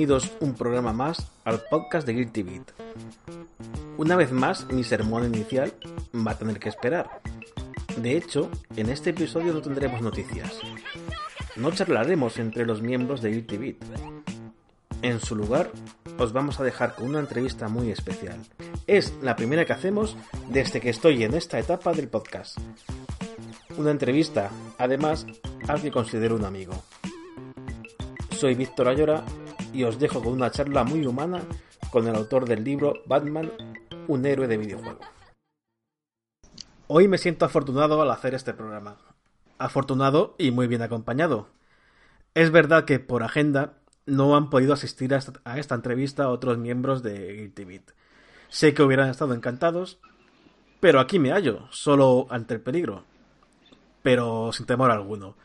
Bienvenidos un programa más al podcast de Guilty Beat. Una vez más, mi sermón inicial va a tener que esperar. De hecho, en este episodio no tendremos noticias. No charlaremos entre los miembros de Guilty Beat. En su lugar, os vamos a dejar con una entrevista muy especial. Es la primera que hacemos desde que estoy en esta etapa del podcast. Una entrevista, además, al que considero un amigo. Soy Víctor Ayora y os dejo con una charla muy humana con el autor del libro Batman, un héroe de videojuego. Hoy me siento afortunado al hacer este programa. Afortunado y muy bien acompañado. Es verdad que por agenda no han podido asistir a esta, entrevista otros miembros de Guilty. Sé que hubieran estado encantados, pero aquí me hallo, solo ante el peligro. Pero sin temor alguno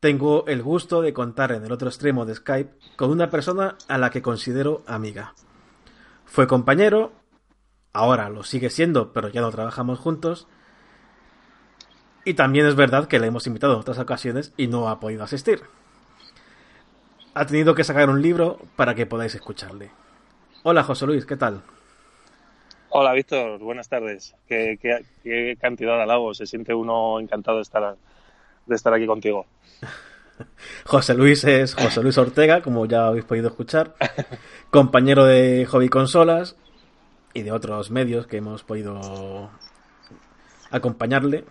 tengo el gusto de contar en el otro extremo de Skype con una persona a la que considero amiga. Fue compañero, ahora lo sigue siendo, pero ya no trabajamos juntos. Y también es verdad que le hemos invitado en otras ocasiones y no ha podido asistir. Ha tenido que sacar un libro para que podáis escucharle. Hola José Luis, ¿qué tal? Hola Víctor, buenas tardes. Qué, cantidad de halagos. Se siente uno encantado de estar de estar aquí contigo. José Luis es José Luis Ortega, como ya habéis podido escuchar, compañero de Hobby Consolas y de otros medios que hemos podido acompañarle,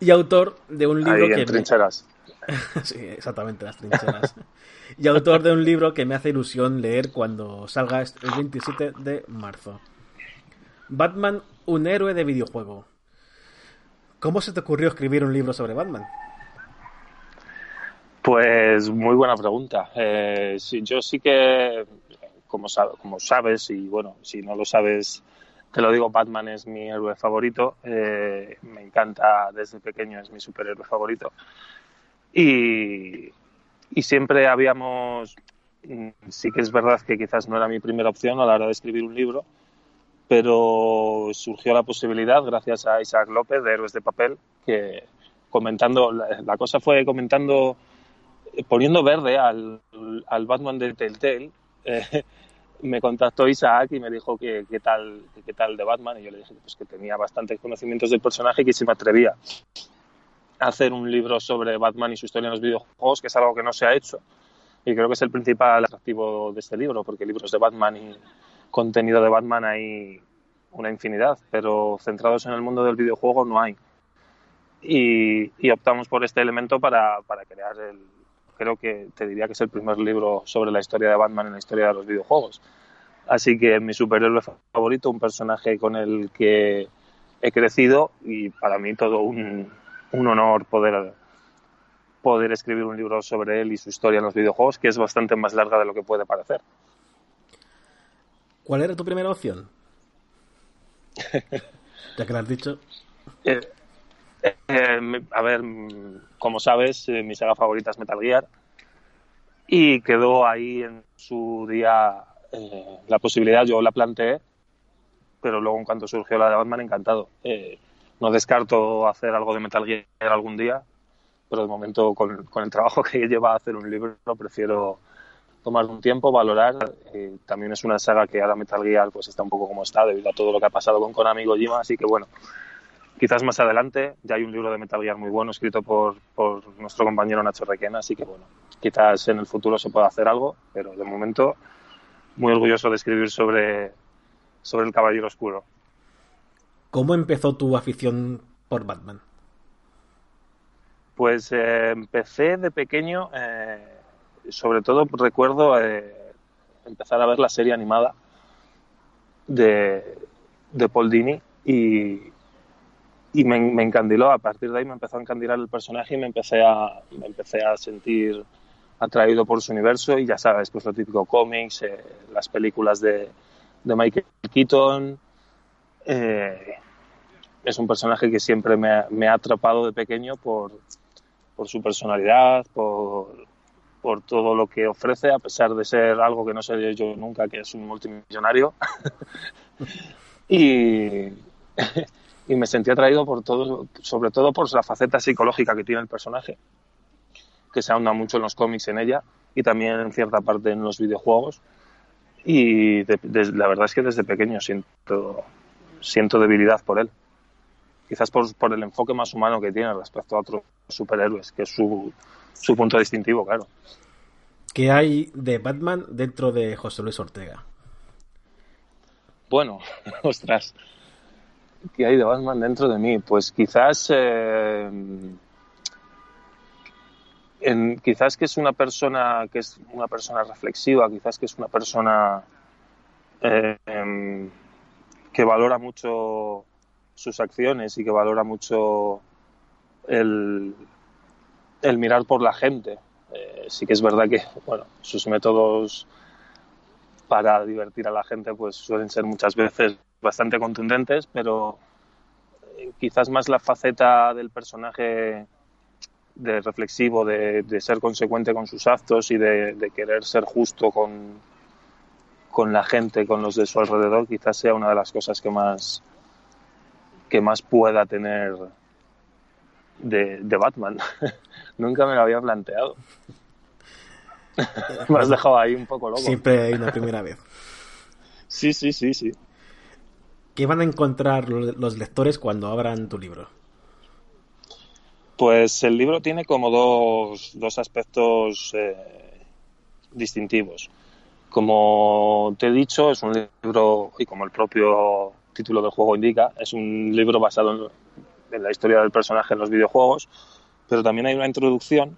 y autor de un libro que... trincheras. sí, exactamente, las trincheras. y autor de un libro que me hace ilusión leer cuando salga el 27 de marzo. Batman, un héroe de videojuego. ¿Cómo se te ocurrió escribir un libro sobre Batman? Pues muy buena pregunta. Eh, yo sí que, como, como sabes, y bueno, si no lo sabes, te lo digo, Batman es mi héroe favorito. Eh, me encanta desde pequeño, es mi superhéroe favorito. Y, siempre habíamos, mm, sí que es verdad que quizás no era mi primera opción a la hora de escribir un libro, pero surgió la posibilidad gracias a Isaac López de Héroes de Papel, que comentando, la cosa fue comentando poniendo verde al, al Batman de Telltale, eh, me contactó Isaac y me dijo que qué tal, qué tal de Batman. Y yo le dije pues, que tenía bastantes conocimientos del personaje y que se me atrevía a hacer un libro sobre Batman y su historia en los videojuegos, que es algo que no se ha hecho. Y creo que es el principal atractivo de este libro, porque libros de Batman y contenido de Batman hay una infinidad, pero centrados en el mundo del videojuego no hay. Y, y optamos por este elemento para, para crear el, creo que te diría que es el primer libro sobre la historia de Batman en la historia de los videojuegos. Así que mi superhéroe favorito, un personaje con el que he crecido y para mí todo un, un honor poder, poder escribir un libro sobre él y su historia en los videojuegos, que es bastante más larga de lo que puede parecer. ¿Cuál era tu primera opción? ya que lo has dicho. Eh, eh, a ver, como sabes, eh, mi saga favorita es Metal Gear y quedó ahí en su día eh, la posibilidad, yo la planteé, pero luego en cuanto surgió la de Batman, encantado. no descarto hacer algo de Metal Gear algún día, pero de momento con, con el trabajo que lleva hacer un libro prefiero tomar un tiempo, valorar. también es una saga que ahora Metal Gear pues está un poco como está debido a todo lo que ha pasado con Konami y Kojima, así que bueno, quizás más adelante ya hay un libro de Metal Gear muy bueno escrito por, por nuestro compañero Nacho Requena, así que bueno, quizás en el futuro se pueda hacer algo, pero de momento muy orgulloso de escribir sobre, sobre el Caballero Oscuro. ¿Cómo empezó tu afición por Batman? Pues eh, empecé de pequeño, eh, sobre todo recuerdo eh, empezar a ver la serie animada de, de Paul Dini y, y me, encandiló. A partir de ahí me empezó a encandilar el personaje y me empecé a, me empecé a sentir atraído por su universo y ya sabes, pues lo típico cómics, eh, las películas de, de Michael Keaton. Eh, es un personaje que siempre me me ha atrapado de pequeño por, por su personalidad, por, por todo lo que ofrece, a pesar de ser algo que no sé yo nunca, que es un multimillonario. y, y me sentí atraído por todo, sobre todo por la faceta psicológica que tiene el personaje, que se ahonda mucho en los cómics en ella y también en cierta parte en los videojuegos. Y la verdad es que desde pequeño siento, siento debilidad por él. Quizás por, por, el enfoque más humano que tiene respecto a otros superhéroes, que es su, su punto distintivo, claro. ¿Qué hay de Batman dentro de José Luis Ortega? Bueno, ostras, ¿qué hay de Batman dentro de mí? Pues quizás, eh, quizás que es una persona que es una persona reflexiva, quizás que es una persona eh, em, que valora mucho sus acciones y que valora mucho el, el mirar por la gente. Eh, sí que es verdad que, bueno, sus métodos para divertir a la gente pues suelen ser muchas veces bastante contundentes, pero eh, quizás más la faceta del personaje de reflexivo, de, ser consecuente con sus actos y de, querer ser justo con, con la gente, con los de su alrededor, quizás sea una de las cosas que más que más pueda tener de, de Batman. Nunca me lo había planteado. me has dejado ahí un poco loco. Siempre hay una primera vez. Sí, sí, sí, sí. ¿Qué van a encontrar los lectores cuando abran tu libro? Pues el libro tiene como dos, dos aspectos eh, distintivos. Como te he dicho, es un libro, y como el propio título del juego indica, es un libro basado en la historia del personaje en los videojuegos, pero también hay una introducción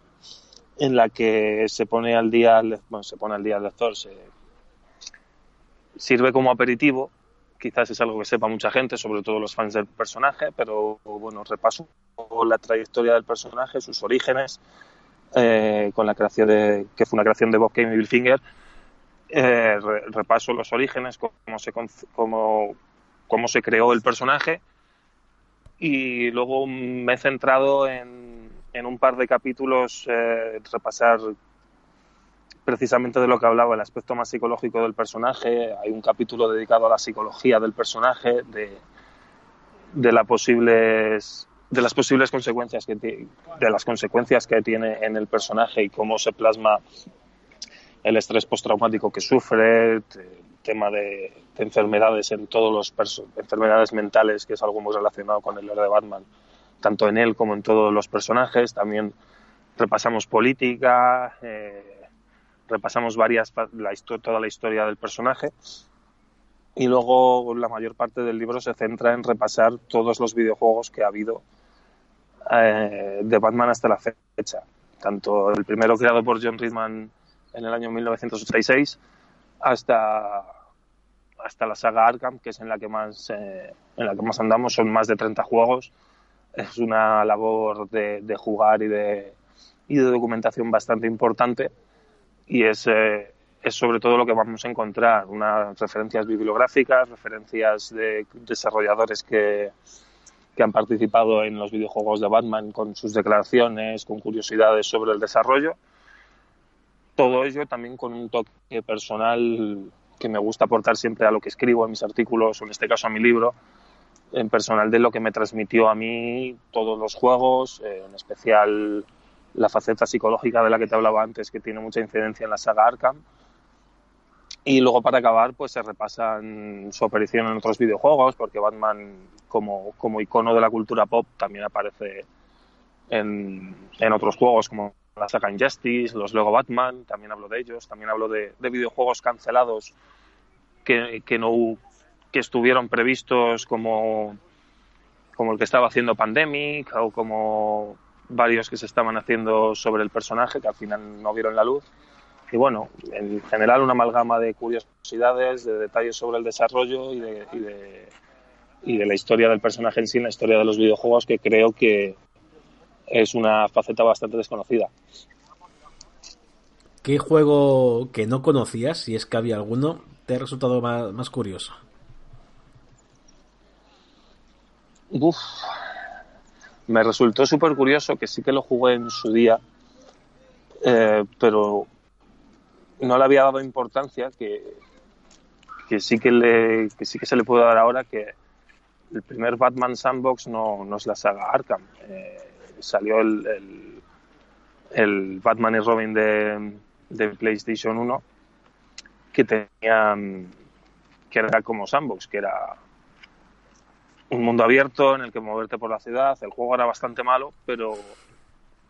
en la que se pone al día, bueno, se pone al día el lector, se sirve como aperitivo, quizás es algo que sepa mucha gente, sobre todo los fans del personaje, pero bueno, repaso la trayectoria del personaje, sus orígenes, eh, con la creación de, que fue una creación de Bob Kane y Bill Finger, eh, repaso los orígenes, cómo se, cómo, cómo se creó el personaje y luego me he centrado en, en un par de capítulos eh, repasar precisamente de lo que hablaba, el aspecto más psicológico del personaje. Hay un capítulo dedicado a la psicología del personaje, de, de, la de las posibles consecuencias que de las consecuencias que tiene en el personaje y cómo se plasma el estrés postraumático que sufre, tema de, enfermedades en todos los enfermedades mentales, que es algo muy relacionado con el héroe de Batman, tanto en él como en todos los personajes. También repasamos política, eh, repasamos varias la toda la historia del personaje y luego la mayor parte del libro se centra en repasar todos los videojuegos que ha habido eh, de Batman hasta la fecha. Tanto el primero creado por John Ridman en el año 1986 hasta hasta la saga Arkham, que es en la que más eh, en la que más andamos, son más de 30 juegos. Es una labor de, jugar y de, y de documentación bastante importante y es, eh, es sobre todo lo que vamos a encontrar, unas referencias bibliográficas, referencias de desarrolladores que, que han participado en los videojuegos de Batman con sus declaraciones, con curiosidades sobre el desarrollo. Todo ello también con un toque personal que me gusta aportar siempre a lo que escribo en mis artículos, o en este caso a mi libro, en personal de lo que me transmitió a mí todos los juegos, eh, en especial la faceta psicológica de la que te hablaba antes, que tiene mucha incidencia en la saga Arkham. Y luego para acabar, pues se repasan su aparición en otros videojuegos, porque Batman como, como icono de la cultura pop también aparece en, en otros juegos como la saga Injustice, los Lego Batman, también hablo de ellos, también hablo de, videojuegos cancelados que, que, no que estuvieron previstos como, como el que estaba haciendo Pandemic o como varios que se estaban haciendo sobre el personaje que al final no vieron la luz. Y bueno, en general una amalgama de curiosidades, de detalles sobre el desarrollo y de, y de, y de la historia del personaje en sí, la historia de los videojuegos que creo que, es una faceta bastante desconocida. ¿Qué juego que no conocías, si es que había alguno, te ha resultado más, curioso? Uf, me resultó súper curioso que sí que lo jugué en su día, eh, pero no le había dado importancia que, que sí que le que sí que se le puede dar ahora que el primer Batman Sandbox no, no es la saga Arkham. Eh, salió el, el, Batman y Robin de, de PlayStation 1 que tenían que era como Sandbox, que era un mundo abierto en el que moverte por la ciudad. El juego era bastante malo, pero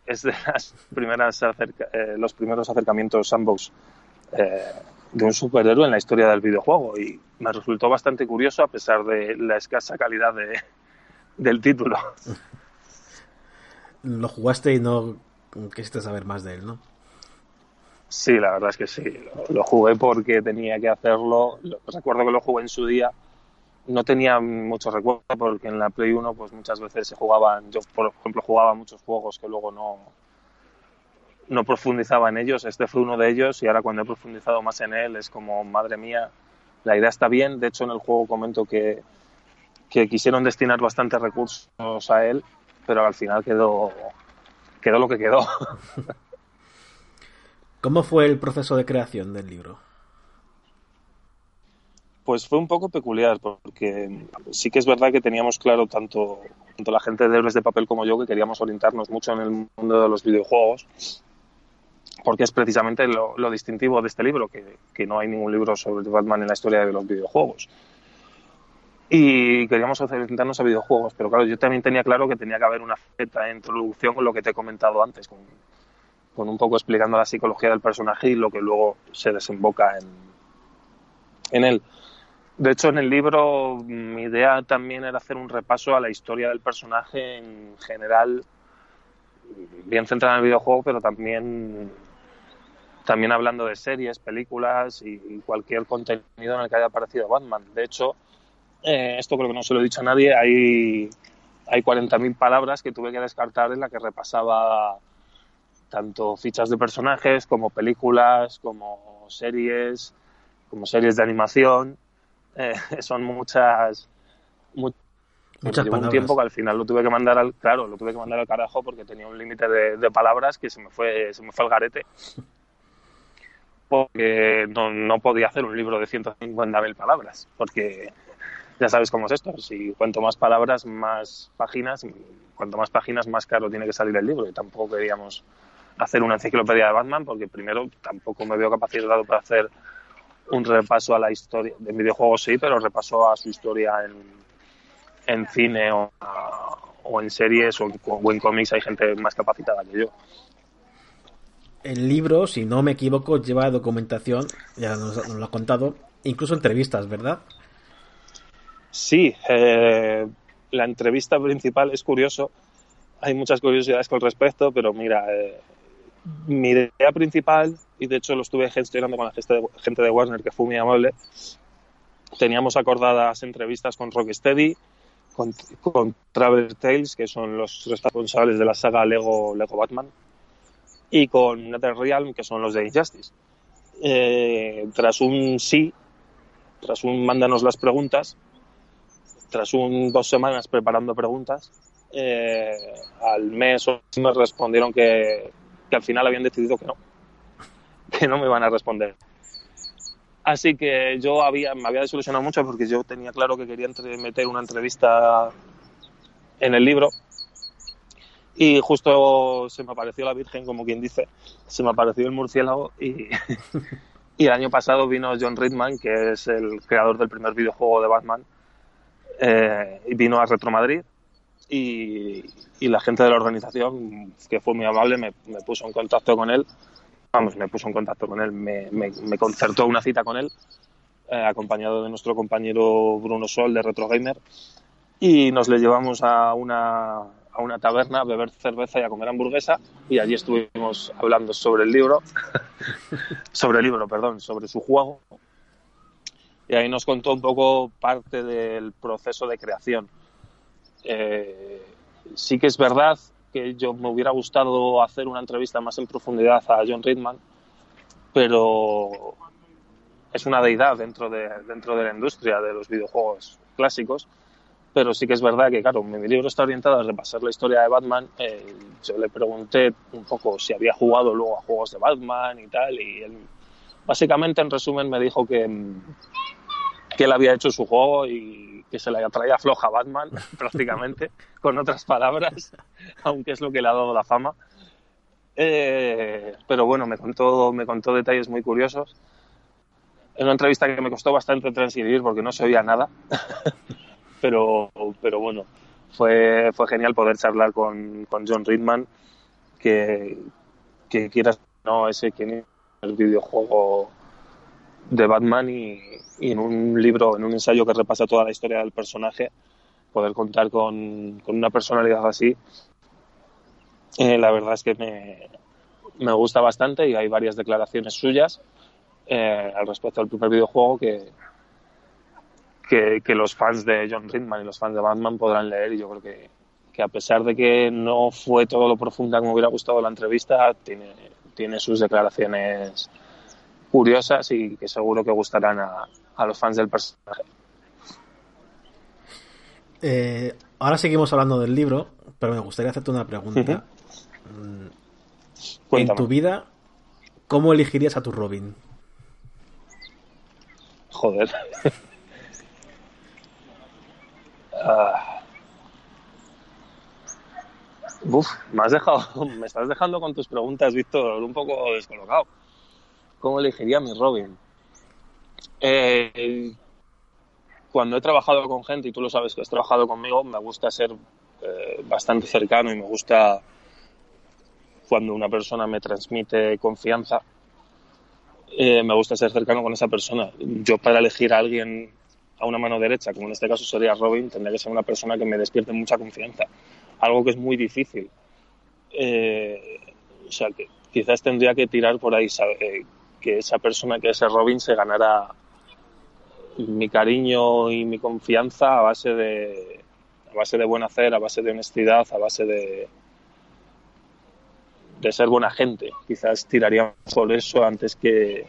es de las primeras eh, los primeros acercamientos Sandbox eh, de un superhéroe en la historia del videojuego y me resultó bastante curioso a pesar de la escasa calidad de, del título. Lo jugaste y no quisiste saber más de él, ¿no? Sí, la verdad es que sí. Lo, jugué porque tenía que hacerlo. Recuerdo que lo jugué en su día. No tenía mucho recuerdo porque en la Play 1 pues muchas veces se jugaban, yo por ejemplo jugaba muchos juegos que luego no, no profundizaba en ellos. Este fue uno de ellos y ahora cuando he profundizado más en él es como, madre mía, la idea está bien. De hecho en el juego comento que, que quisieron destinar bastantes recursos a él, pero al final quedó, quedó lo que quedó. ¿Cómo fue el proceso de creación del libro? Pues fue un poco peculiar, porque sí que es verdad que teníamos claro, tanto, tanto la gente de Héroes de Papel como yo, que queríamos orientarnos mucho en el mundo de los videojuegos, porque es precisamente lo, distintivo de este libro, que, que, no hay ningún libro sobre Batman en la historia de los videojuegos. Y queríamos orientarnos a videojuegos, pero claro, yo también tenía claro que tenía que haber una feta introducción con lo que te he comentado antes, con, con un poco explicando la psicología del personaje y lo que luego se desemboca en, en él. De hecho, en el libro mi idea también era hacer un repaso a la historia del personaje en general, bien centrada en el videojuego, pero también, también hablando de series, películas y cualquier contenido en el que haya aparecido Batman. De hecho, eh, esto creo que no se lo he dicho a nadie, hay, hay 40.000 palabras que tuve que descartar en la que repasaba tanto fichas de personajes como películas, como series, como series de animación. Eh, son muchas, muchas un tiempo que al final lo tuve que mandar al claro lo tuve que mandar al carajo porque tenía un límite de, palabras que se me fue se me fue al garete. Porque no, no podía hacer un libro de 150.000 palabras porque ya sabes cómo es esto si cuanto más palabras más páginas cuanto más páginas más caro tiene que salir el libro. Y tampoco queríamos hacer una enciclopedia de Batman porque primero tampoco me veo capacitado para hacer un repaso a la historia de videojuegos sí, pero repaso a su historia en, en cine o, o, en series o, o en cómics hay gente más capacitada que yo. El libro, si no me equivoco, lleva documentación, ya nos, lo ha contado, incluso entrevistas, ¿verdad? Sí, eh, la entrevista principal es curioso. Hay muchas curiosidades con respecto, pero mira, eh, mi idea principal, y de hecho lo estuve gestionando con la gente de Warner, que fue muy amable, teníamos acordadas entrevistas con Rocksteady, con, con Traveler Tales, que son los responsables de la saga Lego, Lego Batman, y con NetherRealm, que son los de Injustice. Eh, tras un sí, tras un mándanos las preguntas, tras un dos semanas preparando preguntas, eh, al mes o me respondieron que, que al final habían decidido que no, que no me iban a responder. Así que yo había, me había desilusionado mucho porque yo tenía claro que quería meter una entrevista en el libro y justo se me apareció la Virgen, como quien dice, se me apareció el murciélago y, el año pasado vino John Ridman, que es el creador del primer videojuego de Batman, eh, y vino a Retro Madrid y, la gente de la organización, que fue muy amable, me, puso en contacto con él. Vamos, me puso en contacto con él, me, me, concertó una cita con él, eh, acompañado de nuestro compañero Bruno Sol de Retro Gamer, y nos le llevamos a una, a una taberna a beber cerveza y a comer hamburguesa, y allí estuvimos hablando sobre el libro, sobre el libro, perdón, sobre su juego, y ahí nos contó un poco parte del proceso de creación eh, sí que es verdad que yo me hubiera gustado hacer una entrevista más en profundidad a John Ridman, pero es una deidad dentro de, dentro de la industria de los videojuegos clásicos. Pero sí que es verdad que, claro, mi libro está orientado a repasar la historia de Batman. Eh, yo le pregunté un poco si había jugado luego a juegos de Batman y tal, y él, básicamente, en resumen, me dijo que, que él había hecho su juego y que se le traía floja a Batman, prácticamente, con otras palabras, aunque es lo que le ha dado la fama. Eh, pero bueno, me contó, me contó detalles muy curiosos. En una entrevista que me costó bastante transcribir porque no se oía nada. pero, pero bueno, fue, fue genial poder charlar con, con John Ridman, que, que quieras no, ese que el videojuego de Batman y, en un libro, en un ensayo que repasa toda la historia del personaje, poder contar con, una personalidad así, eh, la verdad es que me, me, gusta bastante y hay varias declaraciones suyas eh, al respecto del primer videojuego que, que, que, los fans de John Ridman y los fans de Batman podrán leer y yo creo que, que a pesar de que no fue todo lo profunda como hubiera gustado la entrevista, tiene, tiene sus declaraciones curiosas y que seguro que gustarán a, a los fans del personaje. Eh, ahora seguimos hablando del libro, pero me gustaría hacerte una pregunta. Uh -huh. En tu vida, ¿cómo elegirías a tu Robin? Joder. uh... Uf, me has dejado, me estás dejando con tus preguntas, Víctor, un poco descolocado. ¿Cómo elegiría mi Robin? Eh, cuando he trabajado con gente, y tú lo sabes que has trabajado conmigo, me gusta ser eh, bastante cercano y me gusta cuando una persona me transmite confianza, eh, me gusta ser cercano con esa persona. Yo para elegir a alguien a una mano derecha, como en este caso sería Robin, tendría que ser una persona que me despierte mucha confianza. Algo que es muy difícil. Eh, o sea, que quizás tendría que tirar por ahí, sabe, que esa persona, que ese Robin, se ganara mi cariño y mi confianza a base de a base de buen hacer, a base de honestidad, a base de de ser buena gente. Quizás tiraría por eso antes que,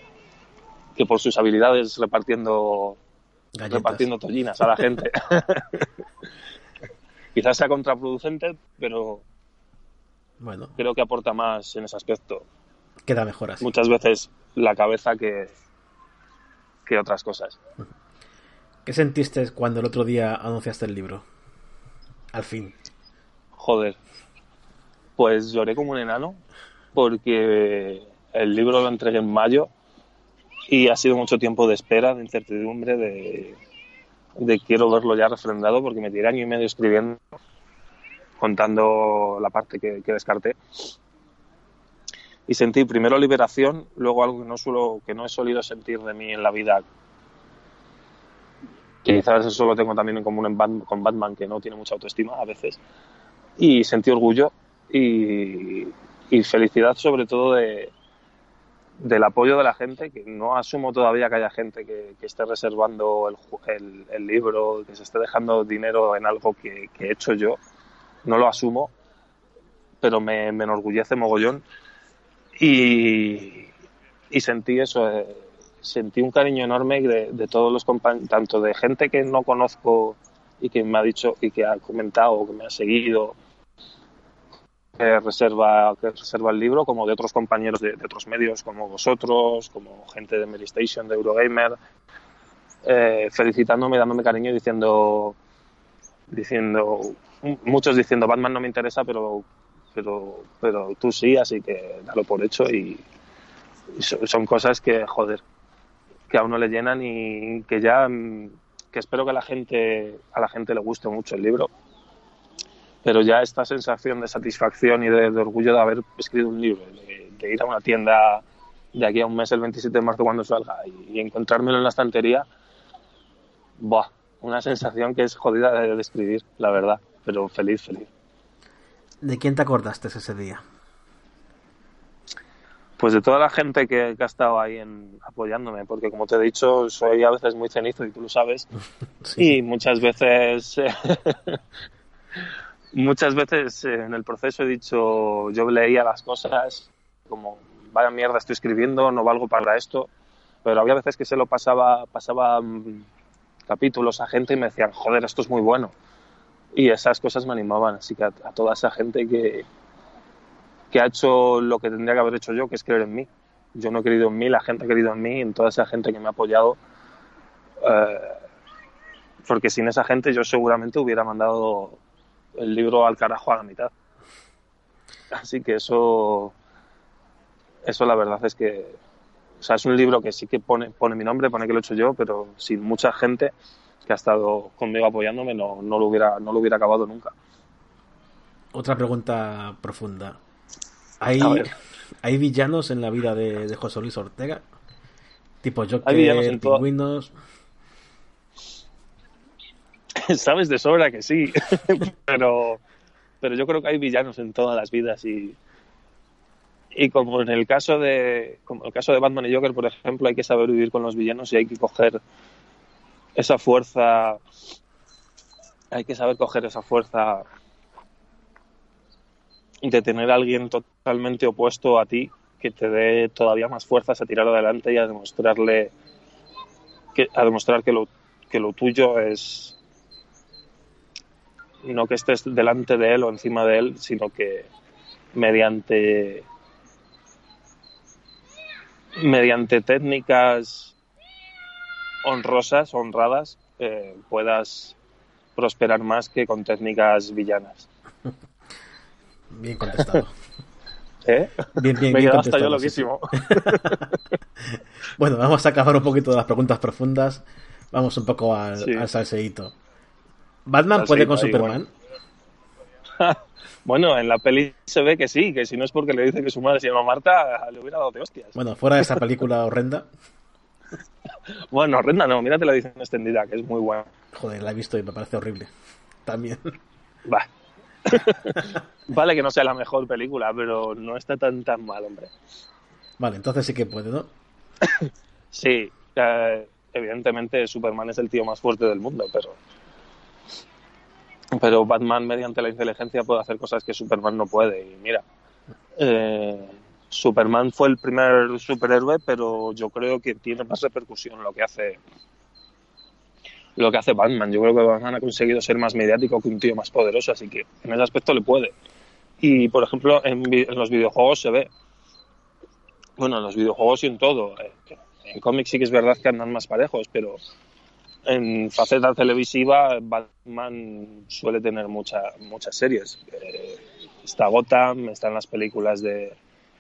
que por sus habilidades repartiendo Galletas. repartiendo tollinas a la gente. Quizás sea contraproducente, pero bueno. creo que aporta más en ese aspecto. Queda mejor así. Muchas veces la cabeza que, que otras cosas. ¿Qué sentiste cuando el otro día anunciaste el libro? Al fin. Joder. Pues lloré como un enano porque el libro lo entregué en mayo y ha sido mucho tiempo de espera, de incertidumbre, de, de quiero verlo ya refrendado porque me tiré año y medio escribiendo, contando la parte que, que descarté y sentí primero liberación, luego algo que no suelo, que no he solido sentir de mí en la vida. Quizás eso lo tengo también en común en Batman, con Batman, que no tiene mucha autoestima a veces. Y sentí orgullo y, y felicidad sobre todo de, del apoyo de la gente, que no asumo todavía que haya gente que, que esté reservando el, el, el, libro, que se esté dejando dinero en algo que, que he hecho yo. No lo asumo, pero me, me enorgullece mogollón y, sentí eso, eh, sentí un cariño enorme de, todos los compañeros, tanto de gente que no conozco y que me ha dicho y que ha comentado, que me ha seguido, que reserva, que reserva el libro, como de otros compañeros de, otros medios, como vosotros, como gente de Mary Station, de Eurogamer, eh, felicitándome, dándome cariño diciendo, diciendo, muchos diciendo Batman no me interesa, pero pero, pero tú sí, así que dalo por hecho y, son cosas que, joder, que a uno le llenan y que ya, que espero que a la gente, a la gente le guste mucho el libro. Pero ya esta sensación de satisfacción y de, orgullo de haber escrito un libro, de, de, ir a una tienda de aquí a un mes, el 27 de marzo, cuando salga, y, y encontrármelo en la estantería, ¡buah! Una sensación que es jodida de describir, la verdad, pero feliz, feliz. ¿De quién te acordaste ese día? Pues de toda la gente que, que, ha estado ahí en, apoyándome, porque como te he dicho, soy a veces muy cenizo y tú lo sabes. Sí. Y muchas veces, muchas veces en el proceso he dicho, yo leía las cosas como, vaya mierda estoy escribiendo, no valgo para esto. Pero había veces que se lo pasaba, pasaba um, capítulos a gente y me decían, joder, esto es muy bueno y esas cosas me animaban. Así que a, toda esa gente que, que ha hecho lo que tendría que haber hecho yo, que es creer en mí. Yo no he creído en mí, la gente ha creído en mí, en toda esa gente que me ha apoyado. Eh, porque sin esa gente yo seguramente hubiera mandado el libro al carajo a la mitad. Así que eso, eso la verdad es que, o sea, es un libro que sí que pone, pone mi nombre, pone que lo he hecho yo, pero sin mucha gente que ha estado conmigo apoyándome no, no, lo, hubiera, no lo hubiera acabado nunca. Otra pregunta profunda. ¿Hay, ¿hay villanos en la vida de, José Luis Ortega? Tipo Joker, ¿Hay pingüinos... Sabes de sobra que sí, pero, pero yo creo que hay villanos en todas las vidas y, y como en el caso de como el caso de Batman y Joker, por ejemplo, hay que saber vivir con los villanos y hay que coger esa fuerza hay que saber coger esa fuerza de tener a alguien totalmente opuesto a ti que te dé todavía más fuerzas a tirar adelante y a demostrarle que, a demostrar que lo, que lo tuyo es no que estés delante de él o encima de él, sino que mediante mediante técnicas honrosas, honradas, eh, puedas prosperar más que con técnicas villanas. Bien contestado. ¿Eh? Bien, bien, Me bien hasta yo loquísimo. bueno, vamos a acabar un poquito de las preguntas profundas. Vamos un poco al, salseíto. ¿Batman puede con Superman? Bueno. en la peli se ve que sí, que si no es porque le dice que su madre se llama Marta, le hubiera dado de hostias. Bueno, fuera de esa película horrenda. bueno, horrenda no, mírate la edición extendida, que es muy buena. Joder, la he visto y me parece horrible. También. Va. vale que no sea la mejor película, pero no está tan tan mal, hombre. Vale, entonces sí que puede, ¿no? sí, eh, evidentemente Superman es el tío más fuerte del mundo, pero pero Batman mediante la inteligencia puede hacer cosas que Superman no puede y mira eh, Superman fue el primer superhéroe pero yo creo que tiene más repercusión lo que hace lo que hace Batman. Yo creo que Batman ha conseguido ser más mediático que un tío más poderoso, así que en ese aspecto le puede. Y, por ejemplo, en, los videojuegos se ve. Bueno, en los videojuegos y en todo. Eh, en cómics sí que es verdad que andan más parejos, pero en faceta televisiva Batman suele tener mucha, muchas series. Eh, está Gotham, están las películas de,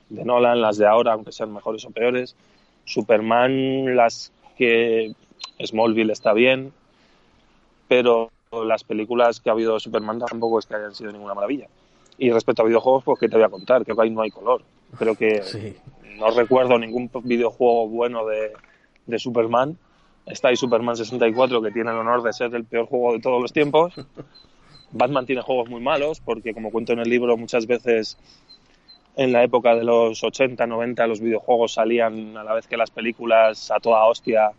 de Nolan, las de ahora, aunque sean mejores o peores. Superman, las que Smallville está bien, pero las películas que ha habido de Superman tampoco es que hayan sido ninguna maravilla. Y respecto a videojuegos, pues que te voy a contar, creo que ahí no hay color. Creo que no recuerdo ningún videojuego bueno de, de Superman. Está ahí Superman 64, que tiene el honor de ser el peor juego de todos los tiempos. Batman tiene juegos muy malos, porque como cuento en el libro, muchas veces en la época de los 80, 90 los videojuegos salían a la vez que las películas a toda hostia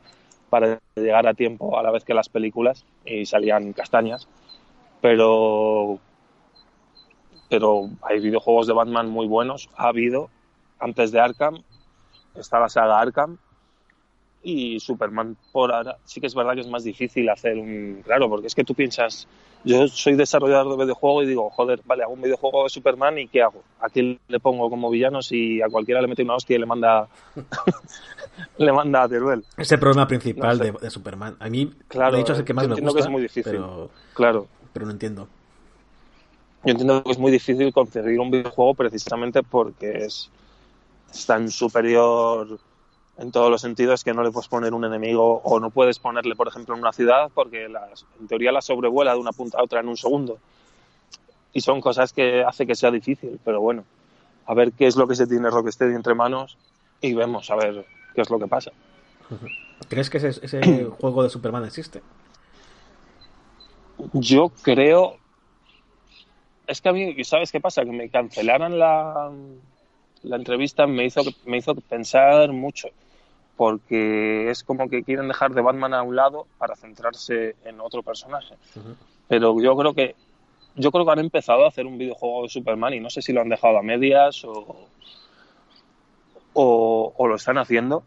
para llegar a tiempo a la vez que las películas y salían castañas. Pero, pero hay videojuegos de Batman muy buenos. Ha habido antes de Arkham, está la saga Arkham y Superman por ahora sí que es verdad que es más difícil hacer un claro porque es que tú piensas yo soy desarrollador de videojuego y digo joder vale hago un videojuego de Superman y qué hago a quién le pongo como villano si a cualquiera le mete una hostia y le manda le manda a Teruel ese problema principal de, Superman. A mí claro de hecho es el que más me gusta que es muy difícil. pero, claro. pero no entiendo. Yo entiendo que es muy difícil conseguir un videojuego precisamente porque es, es tan superior en todos los sentidos que no le puedes poner un enemigo o no puedes ponerle, por ejemplo, en una ciudad porque en teoría la sobrevuela de una punta a otra en un segundo. Y son cosas que hace que sea difícil, pero bueno, a ver qué es lo que se tiene Rocksteady entre manos y vemos a ver qué es lo que pasa. ¿Crees que ese, ese juego de Superman existe? Yo creo... Es que a mí, ¿sabes qué pasa? Que me cancelaran la, la entrevista me hizo, me hizo pensar mucho porque es como que quieren dejar de Batman a un lado para centrarse en otro personaje. Pero yo creo que yo creo que han empezado a hacer un videojuego de Superman y no sé si lo han dejado a medias o, o, lo están haciendo.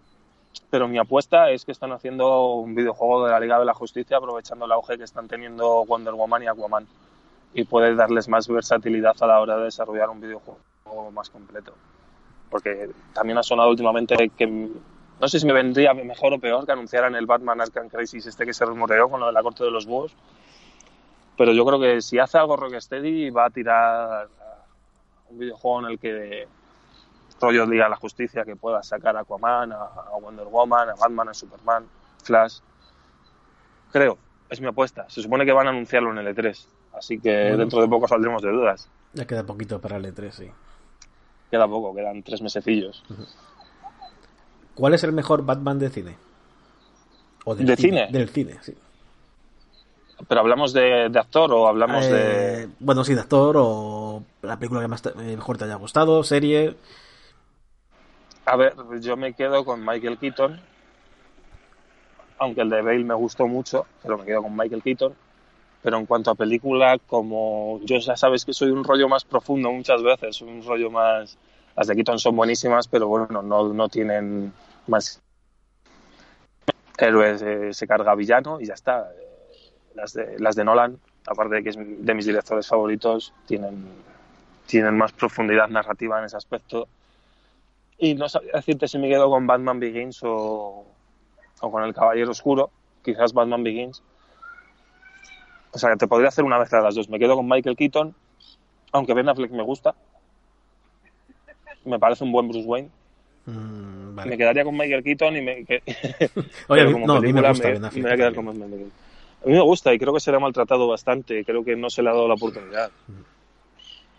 Pero mi apuesta es que están haciendo un videojuego de la Liga de la Justicia aprovechando el auge que están teniendo Wonder Woman y Aquaman. Y puede darles más versatilidad a la hora de desarrollar un videojuego más completo. Porque también ha sonado últimamente que no sé si me vendría mejor o peor que anunciaran el Batman Arkham Crisis este que se rumoreó con lo de la corte de los búhos. Pero yo creo que si hace algo Rocksteady va a tirar un videojuego en el que rollo Liga de la Justicia que pueda sacar a Aquaman, a, Wonder Woman, a Batman, a Superman, Flash. Creo, es mi apuesta. Se supone que van a anunciarlo en el E3, así que dentro de poco saldremos de dudas. Ya queda poquito para el E3, sí. Queda poco, quedan tres mesecillos. ¿Cuál es el mejor Batman de cine? ¿O del ¿De cine? Del cine, sí. ¿Pero hablamos de, actor o hablamos de...? Eh, bueno, sí, de actor o la película que más eh, mejor te haya gustado, serie... A ver, yo me quedo con Michael Keaton, aunque el de Bale me gustó mucho, pero me quedo con Michael Keaton. Pero en cuanto a película, como yo ya sabes que soy un rollo más profundo muchas veces, un rollo más... Las de Keaton son buenísimas, pero bueno, no, no tienen más héroes, eh, se carga villano y ya está las de, las de Nolan, aparte de que es de mis directores favoritos, tienen, tienen más profundidad narrativa en ese aspecto. Y no sabía decirte si me quedo con Batman Begins o, o con El Caballero Oscuro, quizás Batman Begins. O sea, te podría hacer una mezcla de las dos. Me quedo con Michael Keaton, aunque Ben Affleck me gusta. Me parece un buen Bruce Wayne. Mm, me quedaría con Michael Keaton y me... Oye, no, a mí me gusta Affleck. Me voy a quedar con Michael Keaton. A mí me gusta y creo que se le ha maltratado bastante. Creo que no se le ha dado la oportunidad.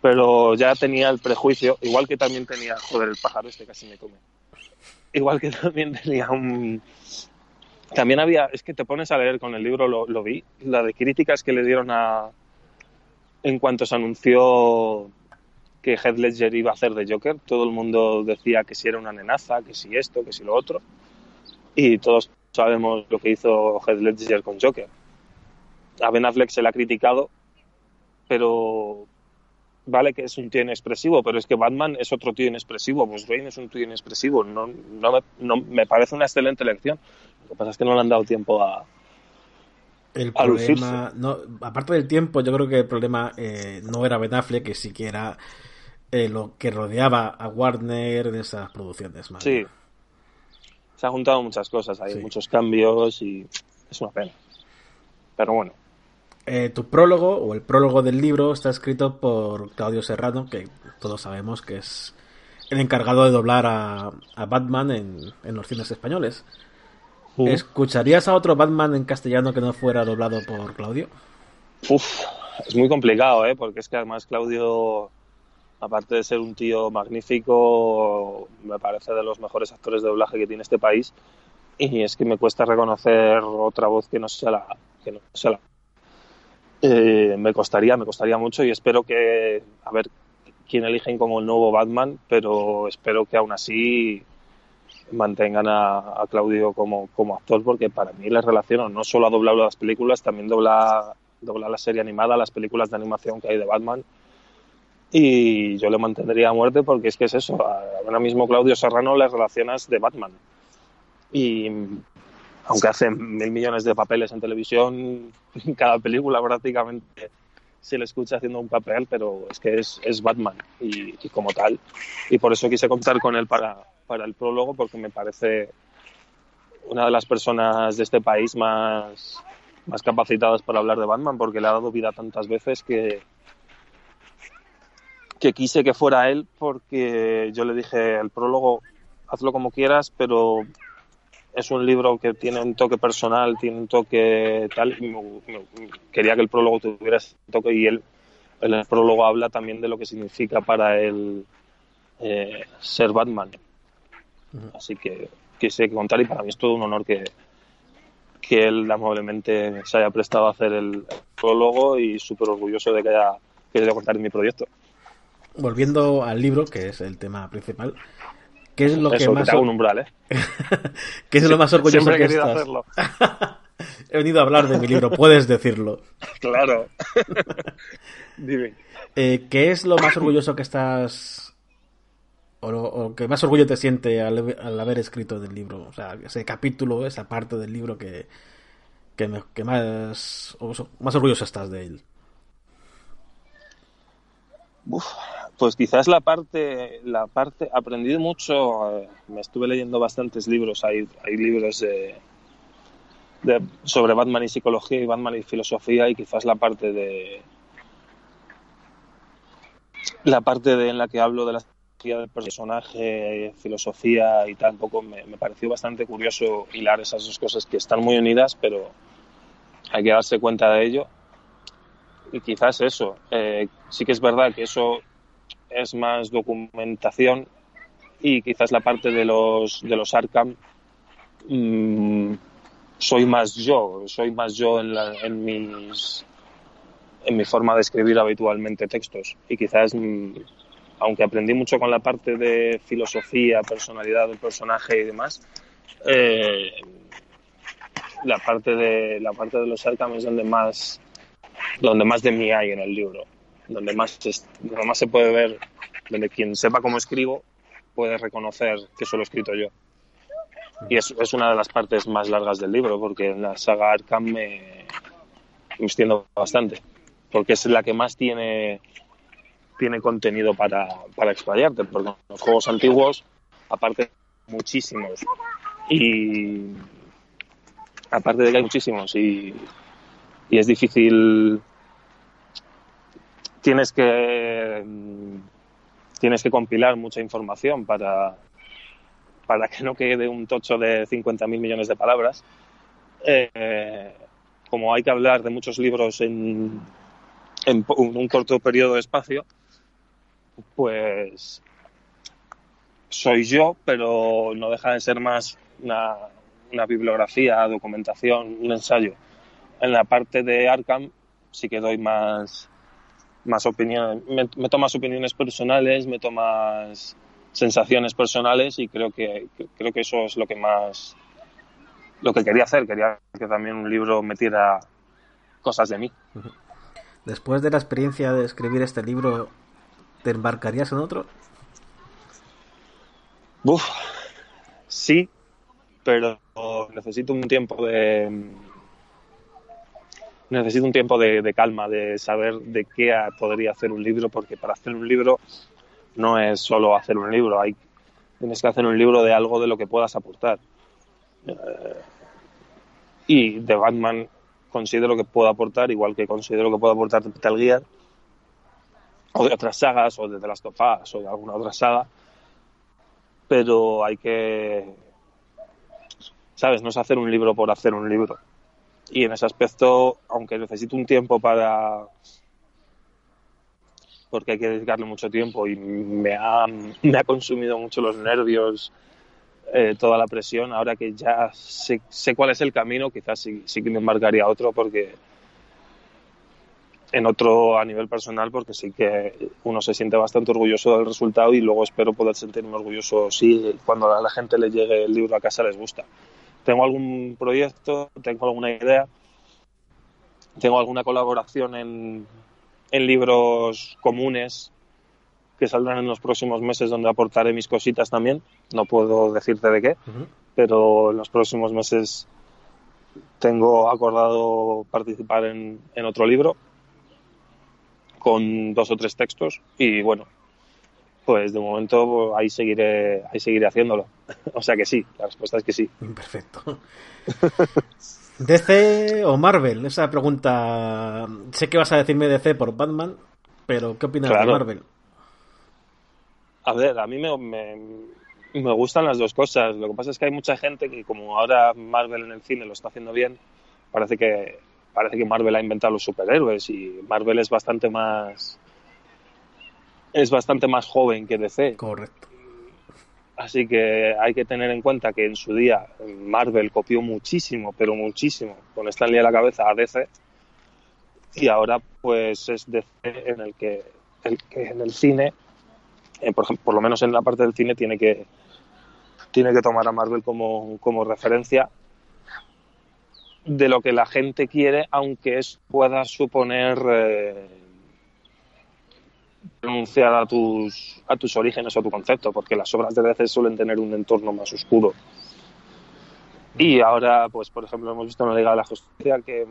Pero ya tenía el prejuicio, igual que también tenía, joder, el pájaro este casi me come. Igual que también tenía un. También había, es que te pones a leer con el libro, lo, lo vi, la de críticas que le dieron a. En cuanto se anunció que Heath Ledger iba a hacer de Joker, todo el mundo decía que si era una amenaza, que si esto, que si lo otro. Y todos sabemos lo que hizo Heath Ledger con Joker. A Ben Affleck se le ha criticado, pero vale que es un tío inexpresivo, pero es que Batman es otro tío inexpresivo, Bruce Wayne es un tío inexpresivo, no, no, me, no, me parece una excelente elección. Lo que pasa es que no le han dado tiempo a, el problema, no, aparte del tiempo, yo creo que el problema eh, no era Ben Affleck, que siquiera eh, lo que rodeaba a Warner de esas producciones. Sí, se han juntado muchas cosas, hay muchos cambios y es una pena. Pero bueno, eh, tu prólogo o el prólogo del libro está escrito por Claudio Serrano, que todos sabemos que es el encargado de doblar a, Batman en, los cines españoles. Uh. ¿Escucharías a otro Batman en castellano que no fuera doblado por Claudio? Uf, es muy complicado, ¿eh? porque es que además Claudio, aparte de ser un tío magnífico, me parece de los mejores actores de doblaje que tiene este país. Y es que me cuesta reconocer otra voz que no sea la, que no sea eh, me costaría, me costaría mucho y espero que, a ver quién eligen como el nuevo Batman, pero espero que aún así mantengan a, Claudio como, como, actor porque para mí les relaciono, no solo ha doblado las películas, también dobla, dobla la serie animada, las películas de animación que hay de Batman y yo le mantendría a muerte porque es que es eso, ahora mismo Claudio Serrano le relacionas de Batman y aunque hace mil millones de papeles en televisión, cada película prácticamente se le escucha haciendo un papel, pero es que es, es Batman y, como tal. Y por eso quise contar con él para, para el prólogo, porque me parece una de las personas de este país más, más capacitadas para hablar de Batman, porque le ha dado vida tantas veces que, que quise que fuera él, porque yo le dije el prólogo, hazlo como quieras, pero es un libro que tiene un toque personal, tiene un toque tal. quería que el prólogo tuviera ese toque y él, el prólogo habla también de lo que significa para él eh, ser Batman. Así que quise contar y para mí es todo un honor que, que él amablemente se haya prestado a hacer el, prólogo y súper orgulloso de que haya querido contar en mi proyecto. Volviendo al libro, que es el tema principal, ¿Qué es lo que más... un umbral, ¿eh? ¿Qué es lo más orgulloso que estás? hacerlo. he venido a hablar de mi libro, puedes decirlo. Claro. Dime. Eh, ¿Qué es lo más orgulloso que estás... o, o que más orgullo te siente al, haber escrito del libro? O sea, ese capítulo, esa parte del libro que, que, más, más orgulloso estás de él. Uf, pues quizás la parte, la parte, aprendí mucho, eh, me estuve leyendo bastantes libros, hay, hay libros de, sobre Batman y psicología y Batman y filosofía y quizás la parte de la parte de en la que hablo de las del personaje, filosofía y tal, poco me, me, pareció bastante curioso hilar esas dos cosas que están muy unidas, pero hay que darse cuenta de ello. Y quizás eso, eh, sí que es verdad que eso es más documentación y quizás la parte de los, de los Arkham mmm, soy más yo, soy más yo en, la, en mis en mi forma de escribir habitualmente textos. Y quizás mmm, aunque aprendí mucho con la parte de filosofía, personalidad del personaje y demás, eh, la parte de la parte de los Arkham es donde más donde más de mí hay en el libro, donde más donde más se puede ver, donde quien sepa cómo escribo puede reconocer que eso lo he escrito yo. Y es, es una de las partes más largas del libro, porque en la saga Arkham me, me extiendo bastante, porque es la que más tiene tiene contenido para, para explayarte, porque los juegos antiguos, aparte muchísimos, y aparte de que hay muchísimos, y, y es difícil, tienes que tienes que compilar mucha información para, para que no quede un tocho de 50.000 millones de palabras. Eh, como hay que hablar de muchos libros en, en un corto periodo de espacio, pues soy yo, pero no deja de ser más una, una, bibliografía, documentación, un ensayo. En la parte de Arkham sí que doy más, más opiniones, me, meto más opiniones personales, meto más sensaciones personales y creo que creo que eso es lo que más lo que quería hacer, quería que también un libro metiera cosas de mí. Después de la experiencia de escribir este libro, ¿Te embarcarías en otro? Uf, sí, pero necesito un tiempo de necesito un tiempo de, calma, de saber de qué podría hacer un libro, porque para hacer un libro no es solo hacer un libro, hay tienes que hacer un libro de algo de lo que puedas aportar. Eh, y de Batman considero que puedo aportar, igual que considero que puedo aportar Metal Gear, o de otras sagas, o de The Last of Us, o de alguna otra saga, pero hay que, ¿sabes? No es hacer un libro por hacer un libro. Y en ese aspecto, aunque necesito un tiempo para... porque hay que dedicarle mucho tiempo y me ha, me ha consumido mucho los nervios, eh, toda la presión, ahora que ya sé, sé, cuál es el camino, quizás sí, sí que me embarcaría otro porque en otro a nivel personal porque sí que uno se siente bastante orgulloso del resultado y luego espero poder sentirme orgulloso si cuando a la gente le llegue el libro a casa les gusta. Tengo algún proyecto, tengo alguna idea, tengo alguna colaboración en, en libros comunes que saldrán en los próximos meses donde aportaré mis cositas también. No puedo decirte de qué, uh -huh. pero en los próximos meses tengo acordado participar en, en otro libro con dos o tres textos y bueno, pues de momento ahí seguiré, ahí seguiré haciéndolo. o sea que sí, la respuesta es que sí. Perfecto. ¿DC o Marvel? Esa pregunta. Sé que vas a decirme DC por Batman, pero ¿qué opinas claro. de Marvel? A ver, a mí me, me, me, gustan las dos cosas. Lo que pasa es que hay mucha gente que, como ahora Marvel en el cine lo está haciendo bien, parece que parece que Marvel ha inventado los superhéroes y Marvel es bastante más es bastante más joven que DC. Correcto. Así que hay que tener en cuenta que en su día Marvel copió muchísimo, pero muchísimo, con Stanley a la cabeza a DC. Y ahora pues es DC en el que, el que en el cine, eh, por, por lo menos en la parte del cine, tiene que, tiene que tomar a Marvel como, como referencia de lo que la gente quiere, aunque eso pueda suponer eh, renunciar a tus, a tus orígenes o a tu concepto, porque las obras de DC suelen tener un entorno más oscuro. Y ahora, pues por ejemplo, hemos visto en la Liga de la Justicia que,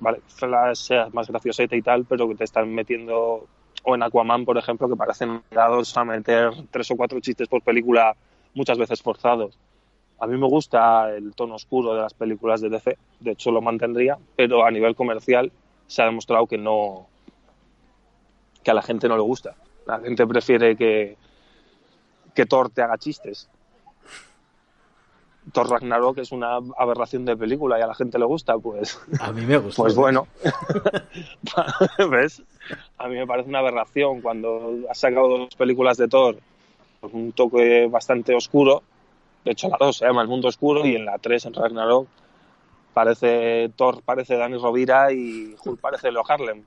vale, Flash sea más gracioseta y tal, pero que te están metiendo, o en Aquaman, por ejemplo, que parecen dados a meter tres o cuatro chistes por película muchas veces forzados. A mí me gusta el tono oscuro de las películas de DC, de hecho lo mantendría, pero a nivel comercial se ha demostrado que no que a la gente no le gusta. La gente prefiere que que Thor te haga chistes. Thor Ragnarok es una aberración de película y a la gente le gusta, pues. A mí me gusta. Pues bueno. ¿Ves? A mí me parece una aberración cuando has sacado dos películas de Thor con un toque bastante oscuro. De hecho, la dos se llama El Mundo Oscuro y en la tres, en Ragnarok, parece Thor parece Dani Rovira y Hulk parece Leo Harlem.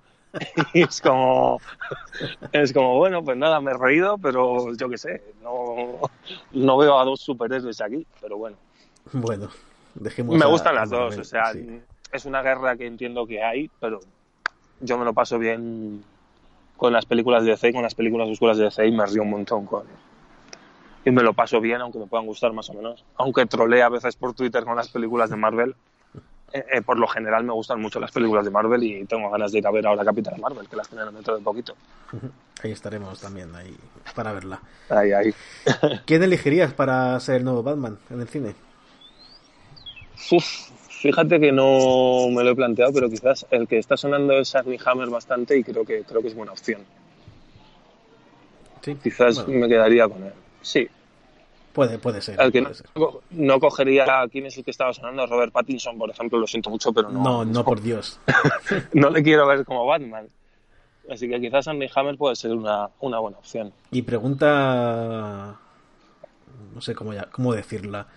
Y es como, es como, bueno, pues nada, me he reído, pero yo qué sé, no, no veo a dos superhéroes aquí, pero bueno. Bueno, dejemos. Me a- gustan las dos, o sea, sí. es una guerra que entiendo que hay, pero yo me lo paso bien con las películas de DC con las películas oscuras de DC y me río un montón con y me lo paso bien, aunque me puedan gustar más o menos. Aunque trolee a veces por Twitter con las películas de Marvel, eh, eh, por lo general me gustan mucho las películas de Marvel y tengo ganas de ir a ver ahora Capitán Marvel, que las tienen dentro de poquito. Ahí estaremos también, ahí, para verla. Ahí, ahí. ¿Quién elegirías para ser el nuevo Batman en el cine? Uf, fíjate que no me lo he planteado, pero quizás el que está sonando es Armie Hammer bastante y creo que creo que es buena opción. Sí, Quizás bueno, me quedaría con él. Sí, puede, puede ser. el que no, puede ser. no cogería quién es el que estaba sonando, Robert Pattinson, por ejemplo, lo siento mucho, pero no, No, no, por Dios. no le quiero ver como Batman. Así que quizás Armie Hammer puede ser una, una buena opción. Y pregunta. No sé cómo, ya, cómo decirla.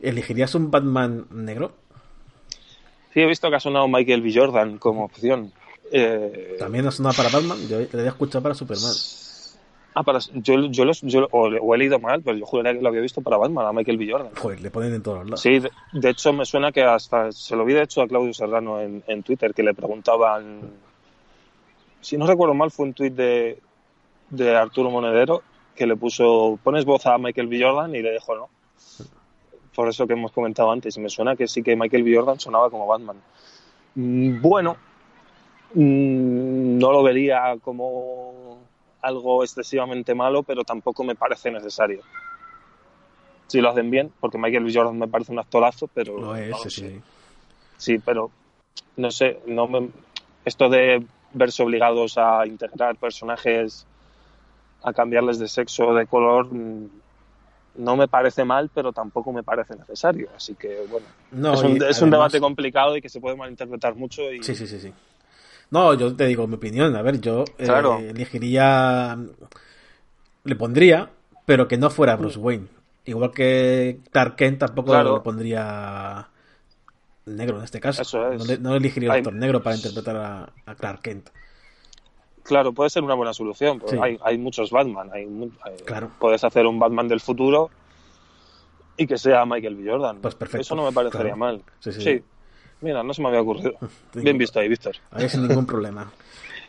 ¿Elegirías un Batman negro? Sí, he visto que ha sonado Michael B. Jordan como opción. Eh, ¿También ha sonado para Batman? Yo le había escuchado para Superman. Ah, para, yo, yo, los- yo- o, o he leído mal, pero yo juraría que lo había visto para Batman, a Michael B. Jordan. Joder, le ponen en todos los lados. Sí, de, de hecho me suena que hasta se lo vi de hecho a Claudio Serrano en, en Twitter, que le preguntaban, si no recuerdo mal, fue un tuit de, de Arturo Monedero que le puso, pones voz a Michael B. Jordan y le dejó no. Por eso que hemos comentado antes, y me suena que sí que Michael B. Jordan sonaba como Batman. Mm, Bueno, mm, no lo vería como algo excesivamente malo, pero tampoco me parece necesario si lo hacen bien, porque Michael. Jordan me parece un actorazo, pero Lo es, no sí, sé. sí. Pero no sé, no me, esto de verse obligados a integrar personajes, a cambiarles de sexo o de color, mm, no me parece mal, pero tampoco me parece necesario. Así que, bueno, No, es un, debate complicado y que se puede malinterpretar mucho. Y, Sí, sí, sí, sí. No, yo te digo mi opinión. A ver, yo eh, elegiría. Le pondría, pero que no fuera Bruce Wayne. Igual que Clark Kent tampoco Claro. le pondría negro en este caso. Eso es. No, le, no elegiría Hay- actor negro para interpretar a, a Clark Kent. Claro, puede ser una buena solución, Sí. hay, hay muchos Batman. Hay, Claro. Puedes hacer un Batman del futuro y que sea Michael B. Jordan. Pues perfecto, Eso no me parecería claro. mal. Sí, sí. Mira, no se me había ocurrido. Bien visto ahí, Víctor. Ahí sin ningún problema.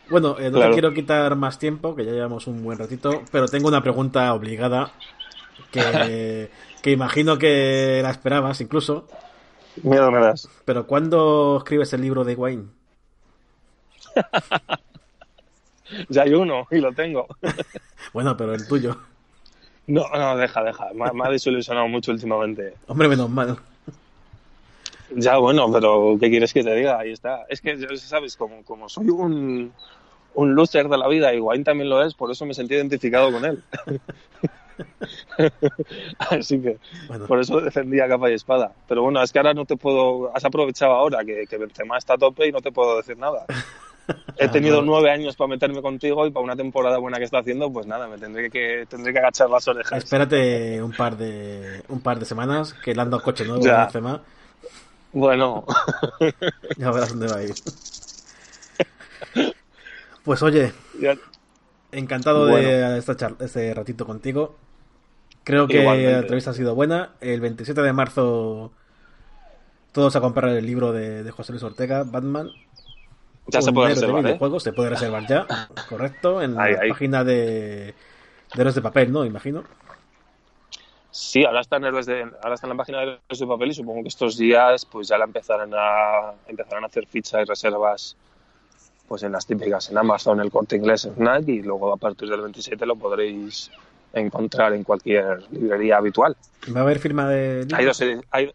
Bueno, eh, no Claro. te quiero quitar más tiempo, que ya llevamos un buen ratito, pero tengo una pregunta obligada que, que imagino que la esperabas incluso. Miedo me das. Pero ¿cuándo escribes el libro de Wayne? Ya hay uno y lo tengo. Bueno, pero el tuyo. No, no, deja, deja. Me, me ha desilusionado mucho últimamente. Hombre, menos mal. Ya, bueno, pero ¿qué quieres que te diga? Ahí está. Es que, ya sabes, como, como soy un, un loser de la vida y Wayne también lo es, por eso me sentí identificado con él. Así que, Bueno, por eso defendía capa y espada. Pero bueno, es que ahora no te puedo... Has aprovechado ahora que, que Benzema está a tope y no te puedo decir nada. He tenido Claro. nueve años para meterme contigo y para una temporada buena que está haciendo, pues nada, me tendré que, tendré que agachar las orejas. espérate un par de un par de semanas que le han dado coche nuevo a. Bueno, Ya verás dónde va a ir. Pues oye, ya- encantado Bueno. de esta este ratito contigo. Creo que Igualmente. la entrevista ha sido buena. El 27 de marzo todos a comprar el libro de, de José Luis Ortega, Batman. ya se puede reservar, ¿eh? Se puede reservar ya, correcto, en Ahí, la ahí. página de, de Héroes de Papel, ¿no? Imagino. Sí, ahora está, en Héroes de, ahora está en la página de Héroes de Papel y supongo que estos días pues ya la empezarán a, empezarán a hacer fichas y reservas pues en las típicas, en Amazon, el Corte Inglés, en Fnac y luego a partir del 27 lo podréis encontrar en cualquier librería habitual. Va a haber firma de... Hay dos, hay,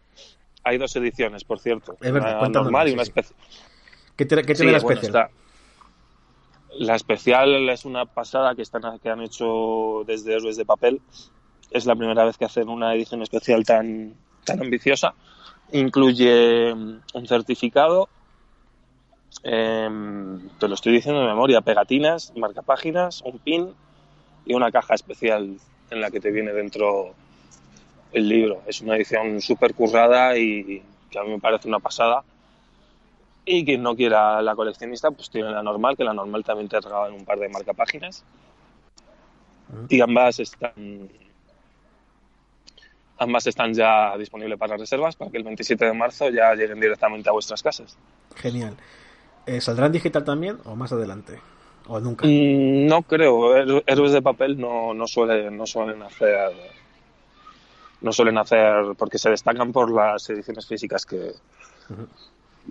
hay dos ediciones, por cierto. Es verdad, una normal y una especial. ¿Qué, tiene- qué Sí, la bueno, especial? está- La especial es una pasada que, están, que han hecho desde Héroes de Papel, es la primera vez que hacen una edición especial tan, tan ambiciosa. Incluye mm, un certificado, em, te lo estoy diciendo de memoria, pegatinas, marcapáginas, un pin y una caja especial en la que te viene dentro el libro. Es una edición súper currada y que a mí me parece una pasada. Y quien no quiera la coleccionista, pues tiene la normal, que la normal también te regalan un par de marcapáginas. Y ambas están ambas están ya disponibles para reservas para que el 27 de marzo ya lleguen directamente a vuestras casas. Genial. Eh, ¿Saldrá en digital también o más adelante? ¿O nunca? Mm, no creo. Héroes de papel no, no, suelen, no suelen hacer. No suelen hacer. porque se destacan por las ediciones físicas que.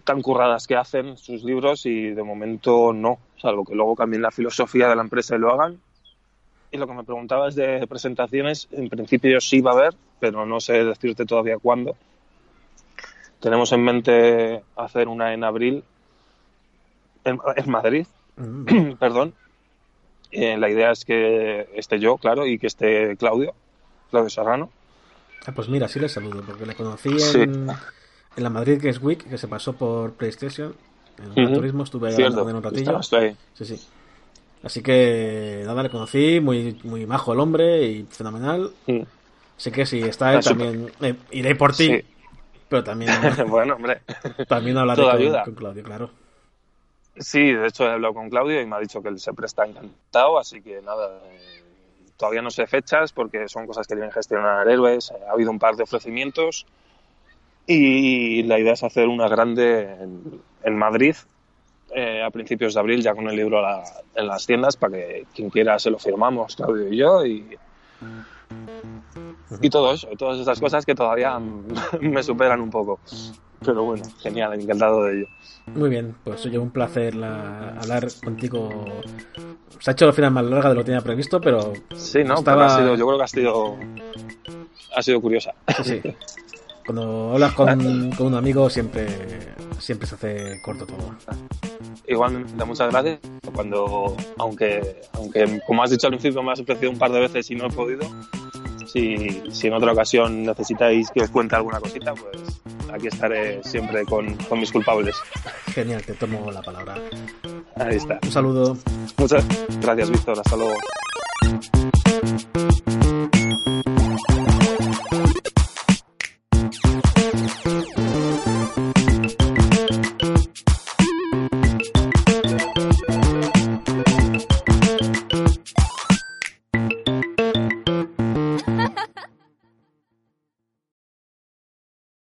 tan curradas que hacen sus libros y de momento no. Salvo que luego cambien la filosofía de la empresa y lo hagan. Y lo que me preguntabas de presentaciones, en principio sí va a haber, pero no sé decirte todavía cuándo. Tenemos en mente hacer una en abril en, Madrid, mm. perdón. Eh, la idea es que esté yo, claro, y que esté Claudio, Claudio Serrano. Ah, pues mira, sí le saludo, porque le conocí en, la Madrid Games Week, que se pasó por PlayStation. En el turismo estuve ahí un ratillo. Sí, sí. Así que nada, le conocí, muy, muy majo el hombre y fenomenal. Mm. Así que si está él, también eh, iré por ti. Pero también. bueno, hombre. También hablaré con, Claudio, claro. Sí, de hecho he hablado con Claudio y me ha dicho que él siempre está encantado, así que nada. Eh, todavía no sé fechas porque son cosas que tienen que gestionar héroes. Ha habido un par de ofrecimientos y la idea es hacer una grande en, Madrid eh, a principios de abril ya con el libro en las tiendas para que quien quiera se lo firmamos, Claudio y yo, y, y todo eso, todas esas cosas que todavía me superan un poco. Pero bueno, genial, encantado de ello. Muy bien, pues oye, un placer hablar contigo. Se ha hecho la final más larga de lo que tenía previsto, pero. Sí, no, estaba... ha sido, yo creo que ha sido. Ha sido curiosa. Sí. Cuando hablas con, con, un amigo siempre, siempre se hace corto todo. Igualmente, muchas gracias. Cuando, aunque, aunque como has dicho al principio, me has ofrecido un par de veces y no he podido, si, si en otra ocasión necesitáis que os cuente alguna cosita, pues aquí estaré siempre con, con mis culpables. Genial, te tomo la palabra. Ahí está. Un saludo. Muchas gracias, Víctor. Hasta luego.